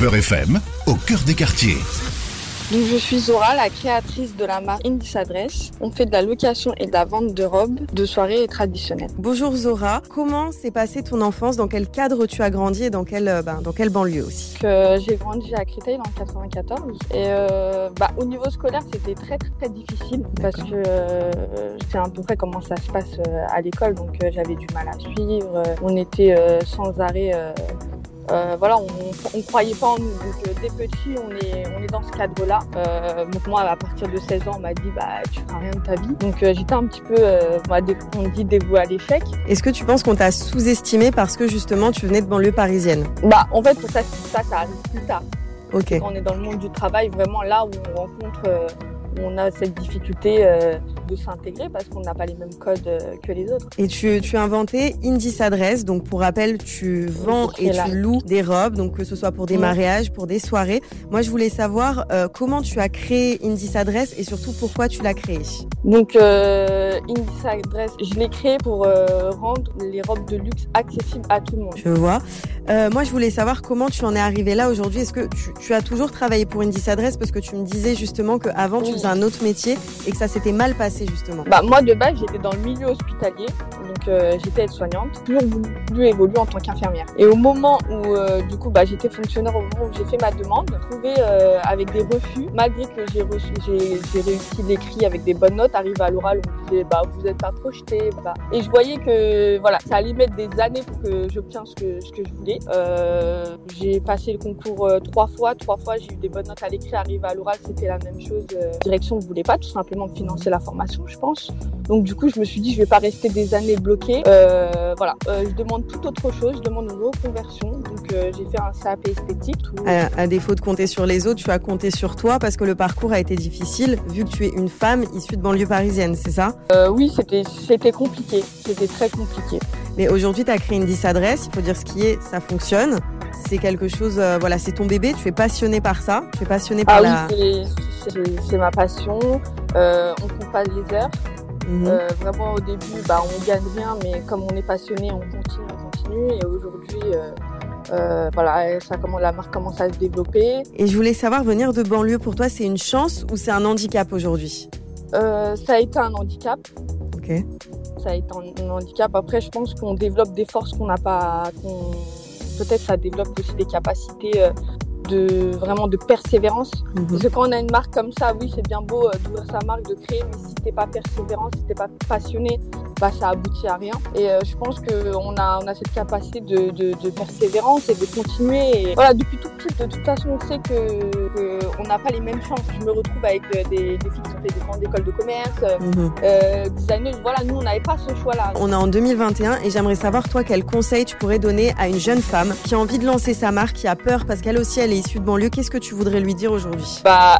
Beurre FM, au cœur des quartiers. Donc je suis Zora, la créatrice de la marque Indis Adresse. On fait de la location et de la vente de robes de soirée traditionnelles. Bonjour Zora, comment s'est passée ton enfance? Dans quel cadre tu as grandi et dans quelle, euh, ben, dans quelle banlise aussi? Que J'ai grandi à Créteil dans le 94 et euh, bah, au niveau scolaire c'était très très, très difficile parce que euh, c'est à peu près comment ça se passe euh, à l'école donc euh, j'avais du mal à suivre. On était euh, sans arrêt euh, voilà, on ne croyait pas en nous. Donc euh, dès petit, on est, on est dans ce cadre-là. Euh, donc moi, à partir de 16 ans, on m'a dit bah tu feras rien de ta vie. Donc j'étais un petit peu, on dit dévouée à l'échec. Est-ce que tu penses qu'on t'a sous-estimé parce que justement tu venais de banlieue parisienne? Bah en fait, ça, ça, ça arrive plus tard. Ok. Quand on est dans le monde du travail, vraiment là où on rencontre, où on a cette difficulté de s'intégrer parce qu'on n'a pas les mêmes codes euh, que les autres. Et tu, tu as inventé Indis Adresse, donc pour rappel, tu vends et là. tu loues des robes, donc que ce soit pour des mariages, pour des soirées. Moi, je voulais savoir euh, comment tu as créé Indis Adresse et surtout pourquoi tu l'as créé? Donc euh, Adresse, je l'ai créé pour euh, rendre les robes de luxe accessibles à tout le monde. Je vois. Moi, je voulais savoir comment tu en es arrivé là aujourd'hui. Est-ce que tu, tu as toujours travaillé pour Indis Adresse? Parce que tu me disais justement qu'avant tu Oui. faisais un autre métier et que ça s'était mal passé justement. Bah, moi, de base, j'étais dans le milieu hospitalier, donc euh, j'étais aide-soignante, toujours voulu évoluer en tant qu'infirmière. Et au moment où, euh, du coup, bah, j'étais fonctionnaire, au moment où j'ai fait ma demande, trouvé euh, avec des refus, malgré que j'ai réussi l'écrit avec des bonnes notes, arrivé à l'oral, on me disait, bah, vous n'êtes pas projeté, bah. Et je voyais que, voilà, ça allait mettre des années pour que j'obtienne ce que, ce que je voulais. Euh, j'ai passé le concours euh, trois fois, trois fois, j'ai eu des bonnes notes à l'écrit, arrivé à l'oral, c'était la même chose. Direction ne voulait pas tout simplement me financer la formation, je pense. Donc du coup, je me suis dit, je vais pas rester des années bloquée. Euh, voilà, Euh, je demande tout autre chose, je demande une reconversion. Donc euh, j'ai fait un CAP esthétique. Tout... À, à défaut de compter sur les autres, tu as compté sur toi parce que le parcours a été difficile vu que tu es une femme issue de banlieue parisienne, c'est ça? Oui, c'était c'était compliqué, c'était très compliqué. Mais aujourd'hui, tu as créé une 10 adresse, il faut dire ce qui est, ça fonctionne. C'est quelque chose, voilà, c'est ton bébé, tu es passionné par ça, tu es passionné par Ah la... oui, c'est ma passion. Euh, on compte pas les heures. Mhm. Euh, vraiment au début, bah, on gagne rien, mais comme on est passionné, on continue, on continue. Et aujourd'hui, euh, voilà, ça commence, la marque commence à se développer. Et je voulais savoir, venir de banlieue, pour toi, c'est une chance ou c'est un handicap aujourd'hui? Ça a été un handicap. Ok. Ça a été un, un handicap. Après, je pense qu'on développe des forces qu'on n'a pas. qu'on- Peut-être ça développe aussi des capacités de vraiment de persévérance. Mhm. Parce que quand on a une marque comme ça, oui, c'est bien beau euh, d'ouvrir sa marque, de créer, mais si t'es pas persévérant, si t'es pas passionné, bah ça aboutit à rien. Et euh, je pense qu'on a, on a cette capacité de, de, de persévérance et de continuer. Et voilà, depuis tout petit, de toute façon, on sait que, que on n'a pas les mêmes chances. Je me retrouve avec euh, des, des filles qui ont fait des grandes écoles de commerce, Mhm. euh, designers. Voilà, nous, on n'avait pas ce choix-là. On est en 2021 et j'aimerais savoir, toi, quel conseil tu pourrais donner à une jeune femme qui a envie de lancer sa marque, qui a peur parce qu'elle aussi, elle est issue de banlieue. Qu'est-ce que tu voudrais lui dire aujourd'hui? Bah,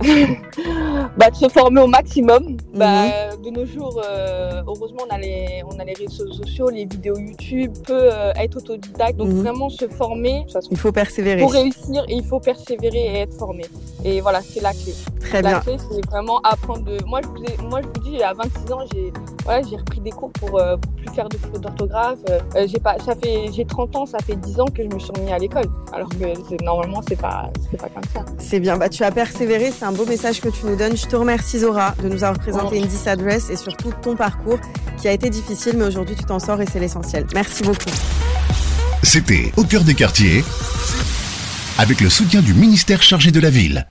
bah, de se former au maximum. Bah, de nos jours, euh, heureusement, on a, les, on a les réseaux sociaux, les vidéos YouTube, peut euh, être autodidacte. Donc, Mhm. vraiment se former. Façon, Il faut persévérer. pour réussir, il faut persévérer et être formé. Et voilà, c'est la clé. Très la bien. clé, c'est vraiment apprendre de. Moi, je vous, ai- moi, je vous dis, à 26 ans, j'ai voilà, j'ai repris des cours pour, euh, pour plus faire de fautes d'orthographe. Euh, j'ai pas, ça fait, j'ai 30 ans, ça fait 10 ans que je me suis remis à l'école. Alors que normalement, c'est pas, c'est pas comme ça. C'est bien, bah, tu as persévéré, c'est un beau message que tu nous donnes. Je te remercie Zora de nous avoir présenté Ouais. une 10 adresse et surtout ton parcours qui a été difficile, mais aujourd'hui tu t'en sors et c'est l'essentiel. Merci beaucoup. C'était Au cœur des quartiers, avec le soutien du ministère chargé de la ville.